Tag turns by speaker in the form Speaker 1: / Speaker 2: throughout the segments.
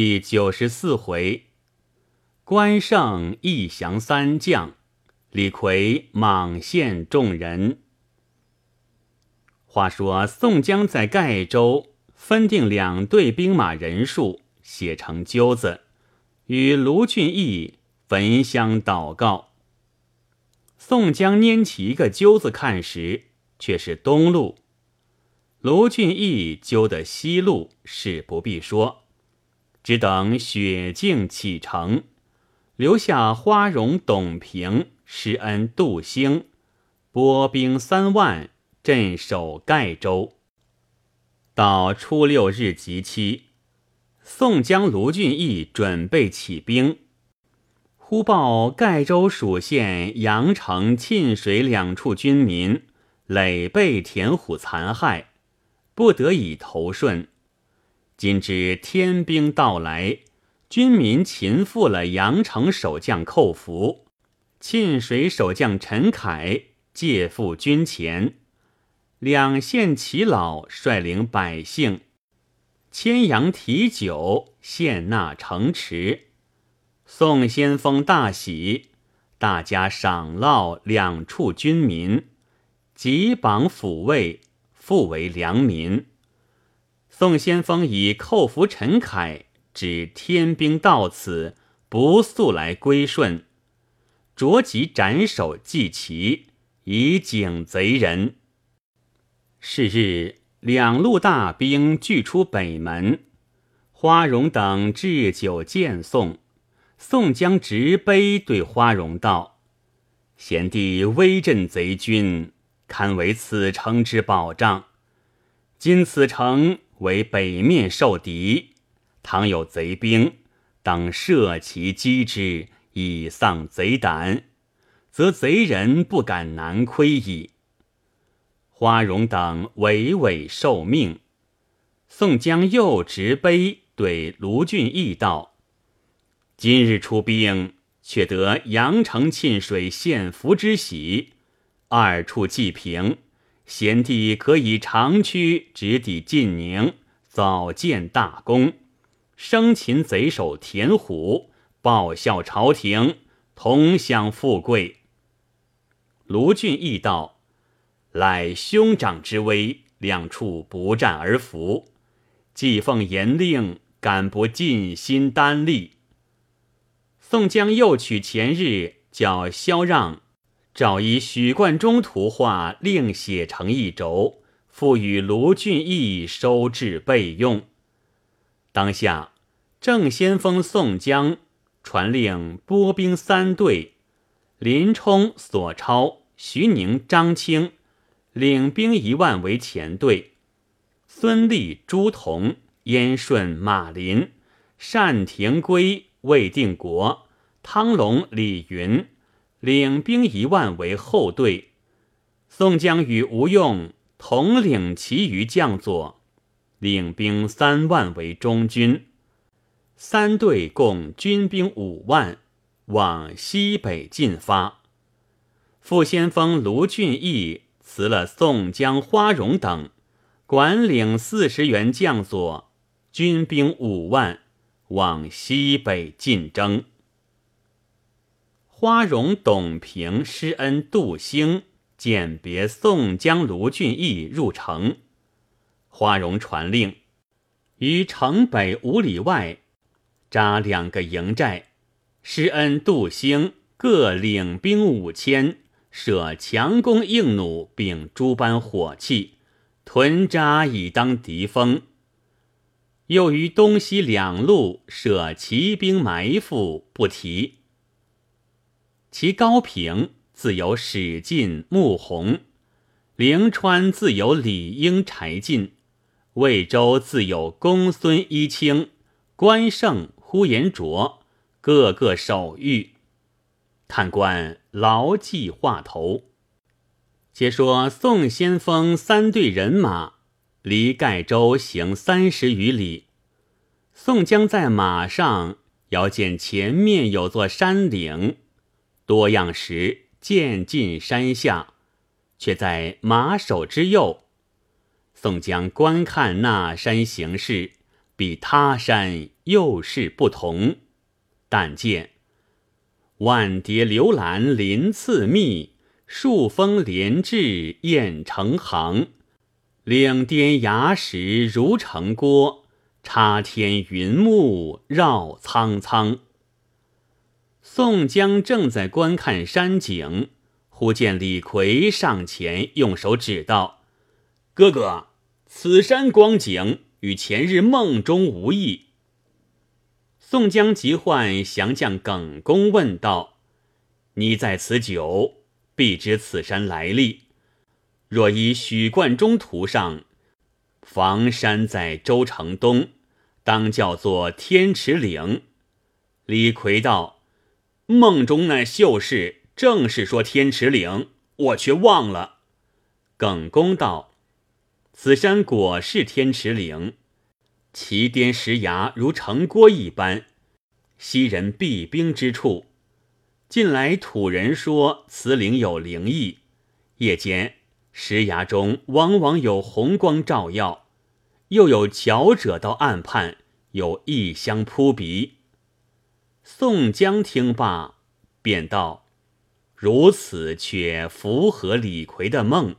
Speaker 1: 第九十四回，关胜一降三将，李逵莽陷众人。话说宋江在盖州分定两队兵马人数，写成揪子，与卢俊义焚香祷告。宋江拈起一个揪子看时，却是东路；卢俊义揪的西路，是不必说。只等雪静启程，留下花荣、董平、施恩、杜兴，拨兵三万镇守盖州。到初六日即期，宋江、卢俊义准备起兵，忽报盖州属县阳城、沁水两处军民累被田虎残害，不得已投顺。今知天兵到来，军民擒复了阳城守将寇福，沁水守将陈凯借赴军前，两县耆老率领百姓牵羊提酒献纳城池，宋先锋大喜，大家赏烙两处军民，即绑抚慰，复为良民。宋先锋以寇服陈凯，指天兵到此，不速来归顺，着即斩首祭旗，以警贼人。是日，两路大兵俱出北门，花荣等置酒见宋。宋江执杯对花荣道：“贤弟威震贼军，堪为此城之保障。今此城。”为北面受敌，倘有贼兵，当射其击之，以丧贼胆，则贼人不敢难窥矣。花荣等委委受命。宋江又执杯对卢俊义道：“今日出兵，却得阳城、沁水献俘之喜，二处既平。”贤弟可以长驱直抵晋宁，早建大功，生擒贼首田虎，报效朝廷，同享富贵。卢俊义道：“赖兄长之威，两处不战而服。既奉严令，敢不尽心担力？”宋江又取前日叫萧让。照以许冠中图画，另写成一轴，付与卢俊义收治备用。当下正先锋宋江传令拨兵三队，林冲、索超、徐宁、张清领兵一万为前队，孙立、朱仝、燕顺、马林、单廷圭、魏定国、汤龙、李云。领兵一万为后队，宋江与吴用统领其余将佐，领兵三万为中军。三队共军兵五万，往西北进发。副先锋卢俊义辞了宋江、花荣等，管领四十员将佐，军兵五万，往西北进征。花荣、董平、施恩、杜兴鉴别宋江、卢俊义入城。花荣传令，于城北五里外扎两个营寨。施恩、杜兴各领兵五千，设强弓硬弩，并诸般火器，屯扎以当敌锋。又于东西两路设骑兵埋伏，不提。其高平自有史进、穆弘；灵川自有李应、柴进；魏州自有公孙一清、关胜、呼延灼，个个守御。看官牢记话头。且说宋先锋三队人马离盖州行三十余里，宋江在马上遥见前面有座山岭。多样时渐进山下，却在马首之右。宋江观看那山形势，比他山又是不同。但见万叠流岚鳞次密，数峰连峙雁成行。岭巅崖石如城郭，插天云幕绕苍苍。宋江正在观看山景，忽见李逵上前用手指道：“哥哥，此山光景与前日梦中无异。”宋江急唤降将耿恭问道：“你在此久，必知此山来历。”若依许冠中图上，房山在州城东，当叫做天池岭。李逵道：“梦中那秀士正是说天池岭，我却忘了。”耿恭道：“此山果是天池岭，其巅石崖如城郭一般，昔人避兵之处。近来土人说此岭有灵异，夜间。”石崖中往往有红光照耀，又有巧者到岸畔，有异香扑鼻。宋江听罢，便道：“如此却符合李逵的梦。”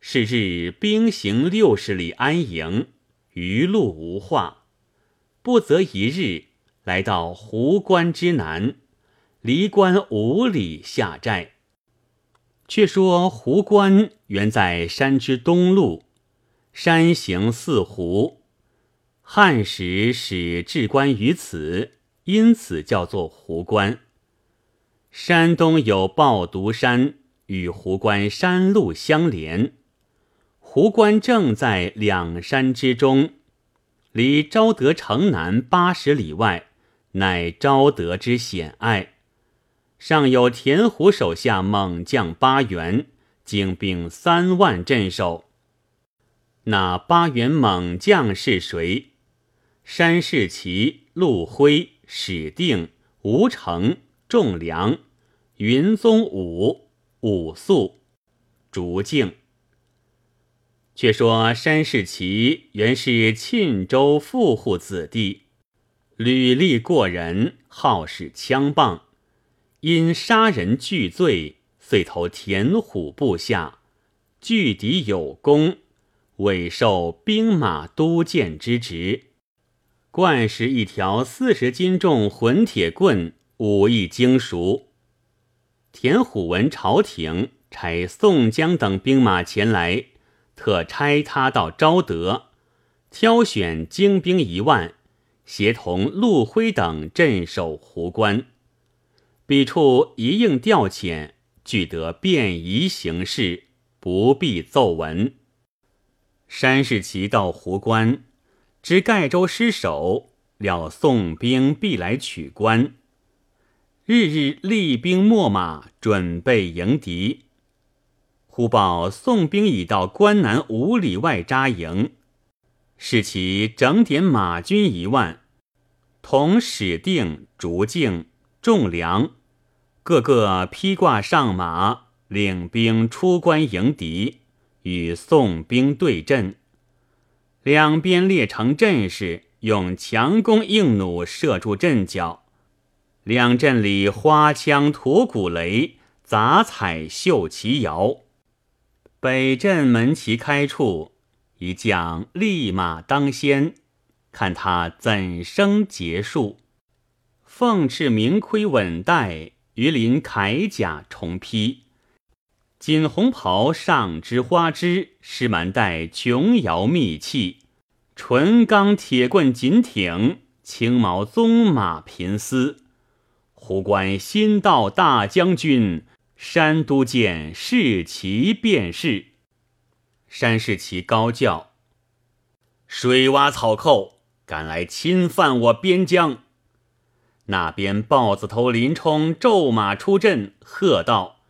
Speaker 1: 是日兵行六十里安营，余路无话，不择一日，来到湖关之南，离关五里下寨。却说湖关原在山之东路，山形似湖，汉时始置关于此，因此叫做湖关。山东有抱犊山，与湖关山路相连。湖关正在两山之中，离昭德城南八十里外，乃昭德之险隘。上有田虎手下猛将八员，精兵三万镇守。那八员猛将是谁？山世奇、陆辉、史定、吴成、仲良、云宗武、武素、竹敬。却说山世奇原是沁州富户子弟，履历过人，好使枪棒。因杀人俱罪，遂投田虎部下，拒敌有功，委受兵马都监之职。惯使一条四十斤重混铁棍，武艺精熟。田虎闻朝廷差宋江等兵马前来，特差他到昭德，挑选精兵一万，协同陆辉等镇守湖关。彼处一应调遣，俱得便宜行事，不必奏闻。山世奇到湖关，知盖州失守，料宋兵必来取关，日日厉兵秣马，准备迎敌。忽报宋兵已到关南五里外扎营，使其整点马军一万，同史定、竹敬、仲良。个个披挂上马，领兵出关迎敌，与宋兵对阵。两边列成阵势，用强弓硬弩射住阵脚。两阵里花枪吐鼓雷，杂彩绣旗摇。北镇门旗开处，一将立马当先，看他怎生结束。凤翅明盔稳带。鱼鳞铠甲重披，锦红袍上织花枝，狮蛮带琼瑶密器，纯钢铁棍紧挺，青毛棕马频嘶。湖关新到大将军，山都监世奇便是。山世奇高叫：“水洼草寇，敢来侵犯我边疆！”那边豹子头林冲骤马出阵，喝道：“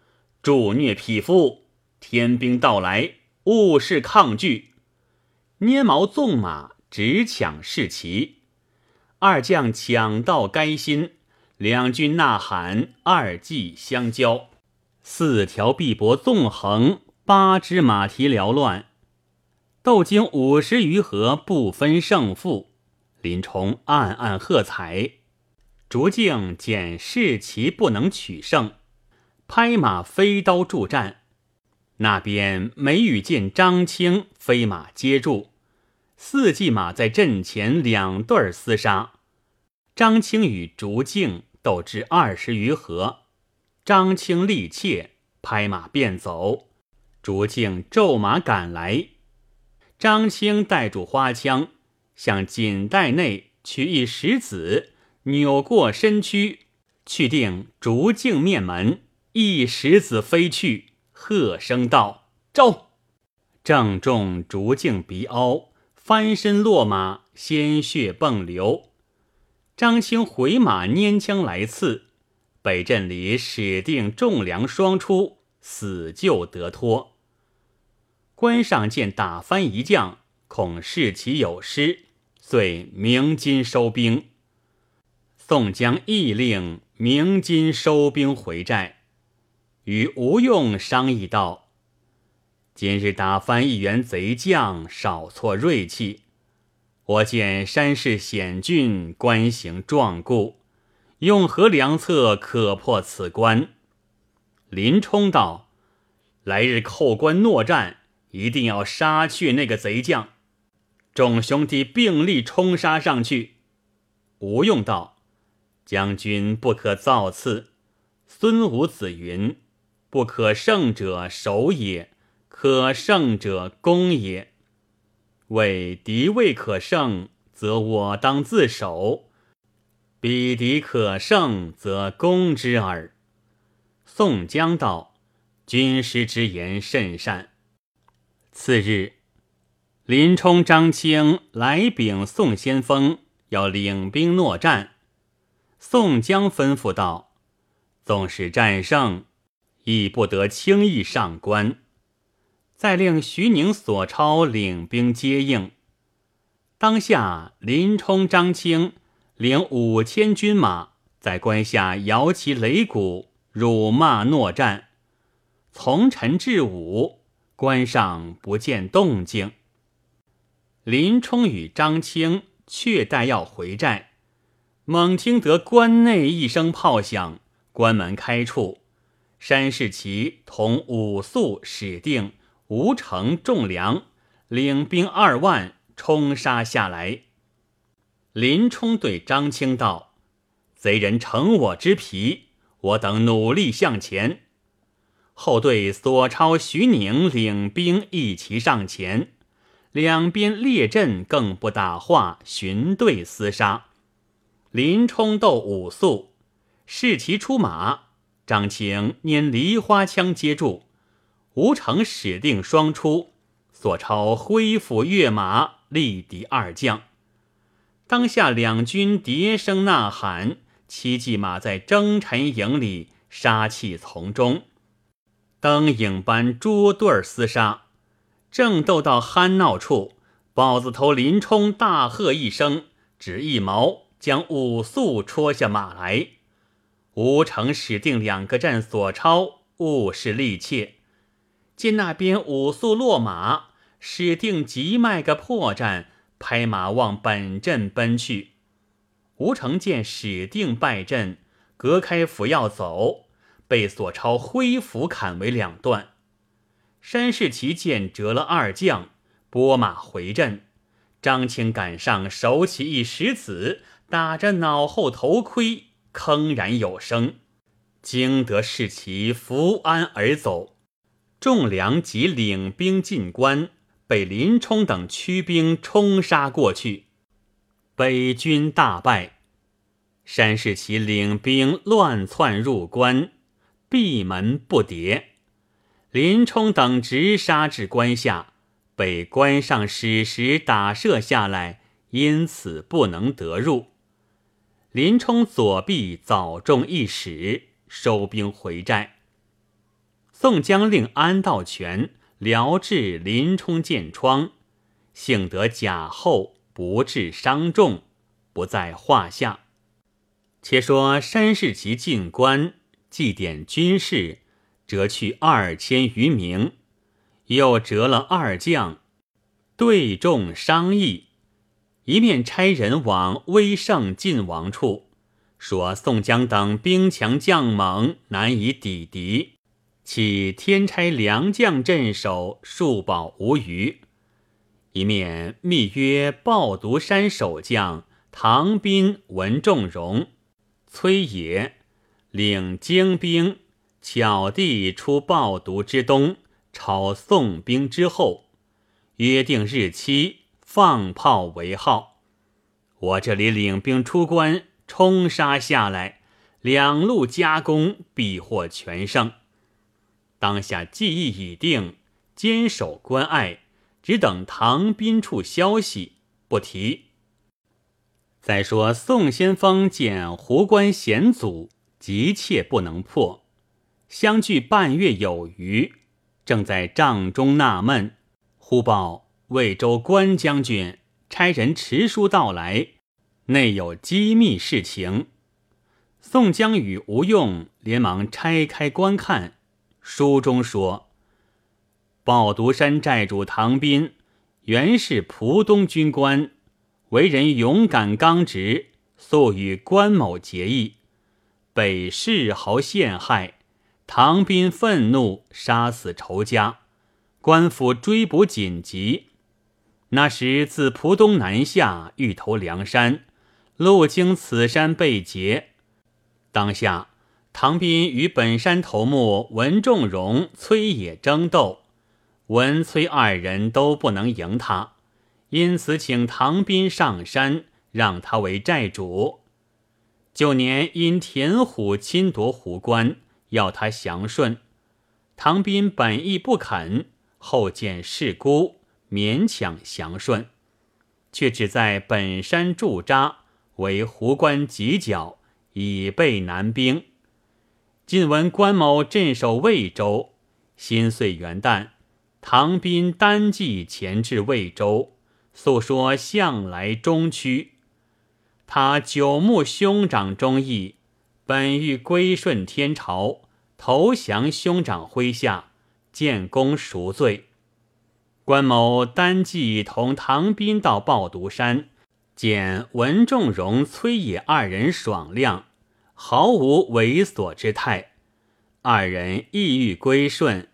Speaker 1: 助虐匹夫！天兵到来，勿视抗拒！”捏毛纵马，直抢士旗。二将抢到该心，两军呐喊，二骑相交，四条臂膊纵横，八只马蹄缭乱，斗经五十余合，不分胜负。林冲暗暗喝彩。逐径见士骑不能取胜，拍马飞刀助战。那边梅雨见张青飞马接住，四骑马在阵前两对厮杀。张青与竹静斗至二十余合，张青力怯，拍马便走。竹静骤马赶来，张青带住花枪，向锦袋内取一石子，扭过身躯，去定竹径面门，一石子飞去。喝声道：“招！”正中竹径鼻凹，翻身落马，鲜血迸流。张青回马拈枪来刺，北镇里史定、仲良双出，死救得脱。关上见打翻一将，恐士其有失，遂鸣金收兵。宋江亦令鸣金收兵回寨。与吴用商议道：“今日打翻一员贼将，少挫锐气。我见山势险峻，关行壮固，用何良策可破此关？”林冲道：“来日扣关诺战，一定要杀去那个贼将。众兄弟并力冲杀上去。”吴用道：“将军不可造次。孙武子云。”不可胜者守也，可胜者攻也。为敌未可胜，则我当自守；彼敌可胜，则攻之耳。宋江道：“军师之言甚善。”次日，林冲、张青来禀宋先锋，要领兵搦战。宋江吩咐道：“纵使战胜。”亦不得轻易上关，再令徐宁、索超领兵接应。当下，林冲、张青领五千军马在关下摇旗擂鼓，辱骂诺战。从晨至午，关上不见动静。林冲与张青却待要回寨，猛听得关内一声炮响，关门开处。山士奇同武肃、史定、吴成、仲良领兵二万冲杀下来。林冲对张青道：“贼人乘我之皮，我等努力向前。”后队索超、徐宁领兵一齐上前，两边列阵更不打话，寻队厮杀。林冲斗武肃，士奇出马。张青拈梨花枪接住，吴成、使定双出，索超挥斧跃马力敌二将。当下两军叠声呐喊，七骑马在征尘营里杀气丛中，灯影般捉对厮杀。正斗到酣闹处，豹子头林冲大喝一声，只一矛将武肃戳下马来。吴成、史定两个战索超，误是力怯。见那边武肃落马，史定急迈个破绽，拍马往本阵奔去。吴成见史定败阵，隔开斧要走，被索超挥斧砍为两段。山世奇见折了二将，拨马回阵。张青赶上，手起一石子，打着脑后头盔。铿然有声，惊得士奇扶鞍而走。仲良即领兵进关，被林冲等驱兵冲杀过去，北军大败。山世奇领兵乱窜入关，闭门不迭。林冲等直杀至关下，被关上矢石打射下来，因此不能得入。林冲左臂早中一矢，收兵回寨。宋江令安道全疗治林冲箭疮，幸得甲后不致伤重，不在话下。且说山世奇进关祭奠军士，折去二千余名，又折了二将，对众商议。一面差人往威胜晋王处，说宋江等兵强将猛，难以抵敌，起天差良将镇守，数保无虞。一面密约抱犊山守将唐斌、文仲荣、崔野，领精兵，巧地出抱犊之东，抄宋兵之后，约定日期，放炮为号。我这里领兵出关，冲杀下来，两路夹攻，必获全胜。当下计议已定，坚守关隘，只等唐兵处消息，不提。再说宋先锋见胡关险阻，急切不能破，相距半月有余，正在帐中纳闷，忽报魏州关将军差人持书到来，内有机密事情。宋江与吴用连忙拆开观看，书中说：抱犊山寨主唐斌原是蒲东军官。为人勇敢刚直，素与关某结义，被世豪陷害，唐斌愤怒，杀死仇家，官府追捕紧急。那时自蒲东南下，欲投梁山，路经此山被劫。当下唐斌与本山头目文仲荣、崔野争斗，文崔二人都不能赢他。因此，请唐斌上山，让他为寨主。九年因田虎侵夺湖关，要他降顺。唐斌本意不肯，后见事孤，勉强降顺，却只在本山驻扎，为湖关犄角，以备南兵。近闻关某镇守魏州，新岁元旦，唐斌单骑前至魏州。诉说向来忠屈，他久慕兄长忠义，本欲归顺天朝，投降兄长麾下，建功赎罪。关某单骑同唐斌到抱犊山，见文仲荣、崔野二人爽亮，毫无猥琐之态。二人意欲归顺，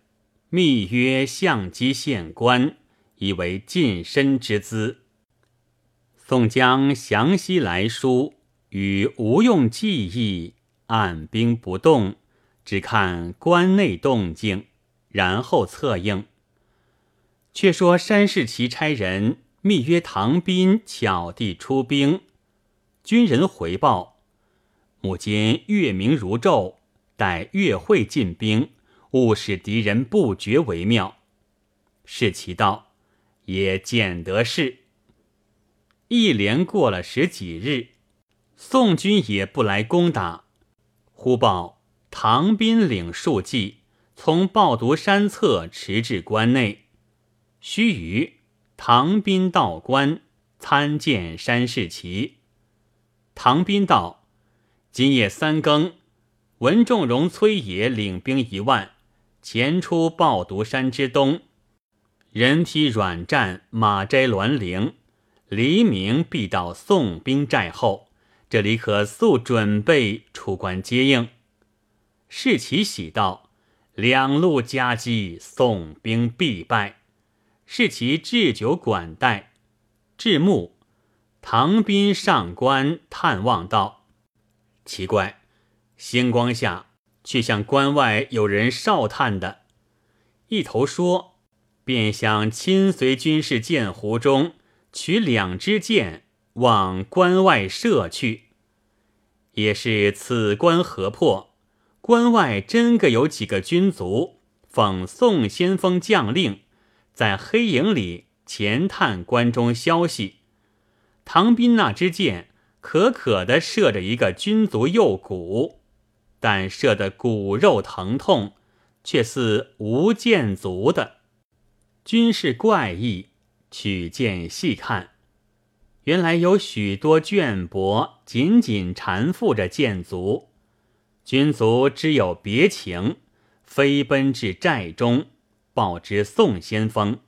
Speaker 1: 密约相机县官。以为近身之资。宋江详细来书，与吴用计议，按兵不动，只看关内动静，然后策应。却说山世奇差人密约唐斌巧地出兵，军人回报：母今月明如昼，待月会进兵，勿使敌人不觉为妙。世奇道。也见得是。一连过了十几日，宋军也不来攻打。忽报唐斌领数骑从抱犊山侧驰至关内。须臾，唐斌到关，参见山士奇。唐斌道：“今夜三更，文仲荣、崔野领兵一万，前出抱犊山之东。”人披软战，马摘栾铃，黎明必到宋兵寨后，这里可速准备出关接应。士奇喜道：“两路夹击，宋兵必败。”士奇置酒管待。至暮，唐斌上关探望道：“奇怪，星光下却像关外有人哨探的。”一头说。便想亲随军士剑湖中取两支箭，往关外射去。也是此关合破，关外真个有几个军卒奉宋先锋将令，在黑影里前探关中消息。唐斌那支箭可可的射着一个军卒右骨，但射的骨肉疼痛，却似无箭足的。军事怪异，取剑细看，原来有许多绢帛紧紧缠缚着剑足。军卒知有别情，飞奔至寨中，报知宋先锋。